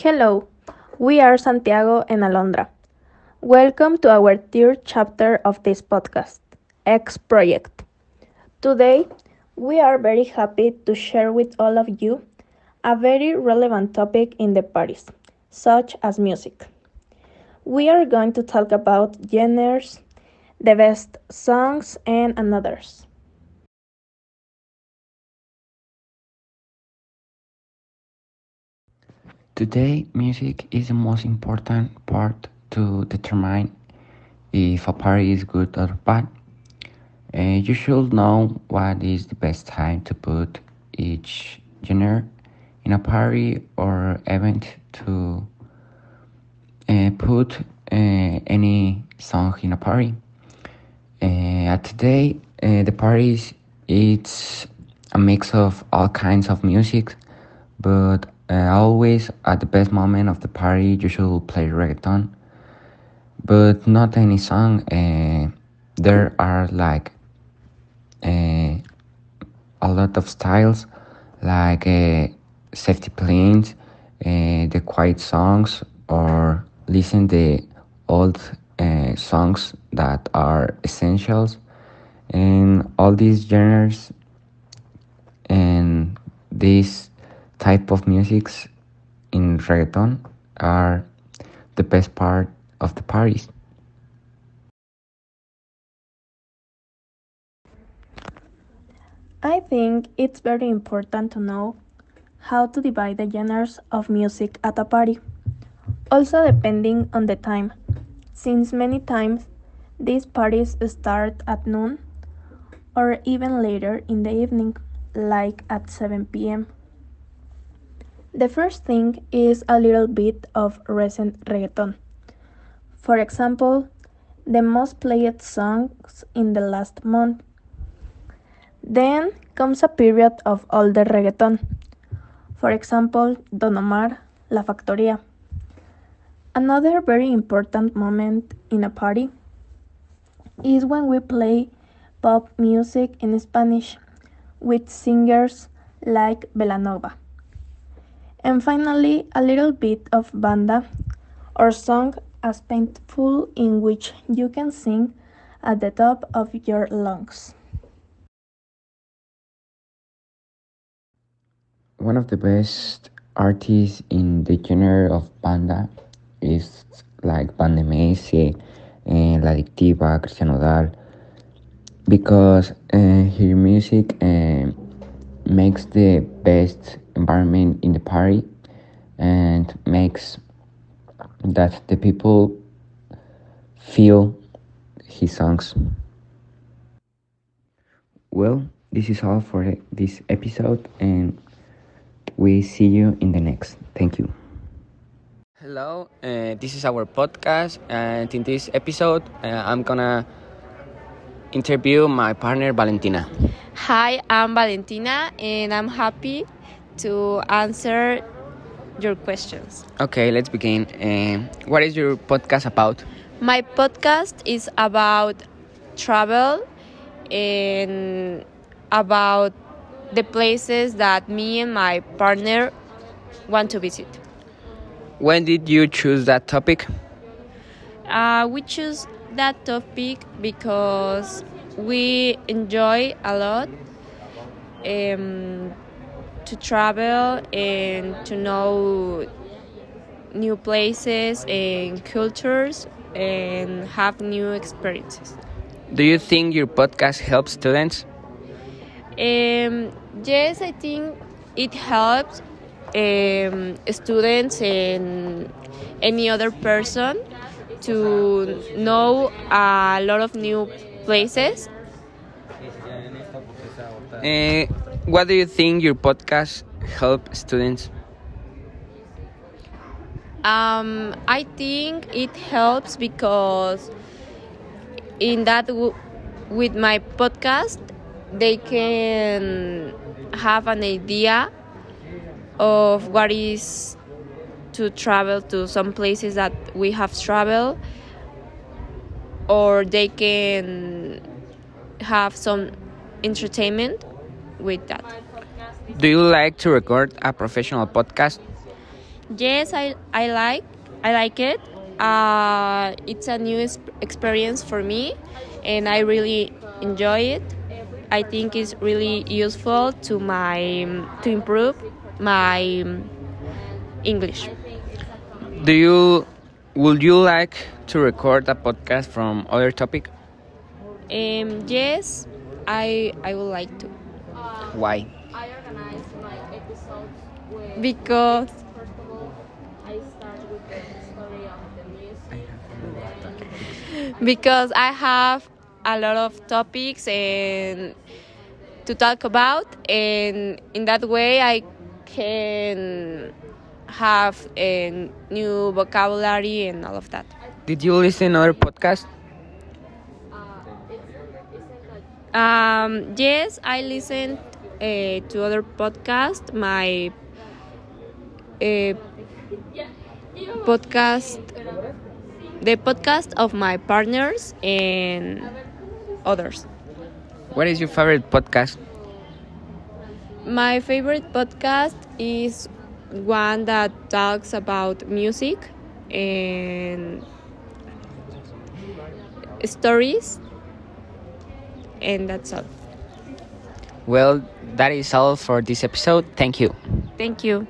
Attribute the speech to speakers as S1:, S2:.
S1: Hello, we are Santiago and Alondra. Welcome to our third chapter of this podcast, X Project. Today, we are very happy to share with all of you a very relevant topic in the parties, such as music. We are going to talk about genres, the best songs, and others.
S2: Today, music is the most important part to determine if a party is good or bad. Uh, you should know what is the best time to put each genre in a party or event to uh, put uh, any song in a party. Uh, today, uh, the parties it's a mix of all kinds of music, but always at the best moment of the party, you should play reggaeton, but not any song. There are like uh, a lot of styles, like uh, safety planes, uh, the quiet songs, or listen the old uh, songs that are essentials, and all these genres and these type of musics in reggaeton are the best part of the parties.
S1: I think it's very important to know how to divide the genres of music at a party. Also, depending on the time, since many times these parties start at noon or even later in the evening, like at 7 pm. The first thing is a little bit of recent reggaeton. For example, the most played songs in the last month. Then comes a period of older reggaeton. For example, Don Omar, La Factoría. Another very important moment in a party is when we play pop music in Spanish with singers like Belanova. And finally, a little bit of banda or song as painful in which you can sing at the top of your lungs.
S2: One of the best artists in the genre of banda is like Banda MS, and La Adictiva, Christian Nodal, because uh, her music uh, makes the best environment in the party and makes that the people feel his songs. Well, this is all for this episode, and we see you in the next. Thank you.
S3: Hello, uh, this is our podcast, and in this episode, uh, I'm gonna interview my partner Valentina.
S4: Hi, I'm Valentina, and I'm happy to answer your questions.
S3: Okay, let's begin. Uh, what is your podcast about?
S4: My podcast is about travel and about the places that me and my partner want to visit.
S3: When did you choose that topic?
S4: Uh, we choose that topic because we enjoy a lot um, to travel and to know new places and cultures and have new experiences.
S3: Do you think your podcast helps students?
S4: Um, yes, I think it helps um, students and any other person to know a lot of new places.
S3: Uh, what do you think your podcast help students?
S4: Um, I think it helps because in that with my podcast they can have an idea of what is to travel to some places that we have traveled or they can have some entertainment with that.
S3: Do you like to record a professional podcast?
S4: yes, I I like I like it. Uh, it's a new experience for me, and I really enjoy it. I think it's really useful to my to improve my English.
S3: Do you would you like to record a podcast from other topic?
S4: Um, yes, I I would like to.
S3: Why?
S4: I organize my episodes with because first of all I start with the story of the music because I have a lot of topics and to talk about and in that way I can have a new vocabulary and all of that.
S3: Did you listen to other podcast?
S4: Um, yes, I listened uh, to other podcasts. My uh, podcast, the podcast of my partners and others.
S3: What is your favorite podcast?
S4: My favorite podcast is one that talks about music and stories, and that's all.
S3: Well, that is all for this episode. Thank you.
S4: Thank you.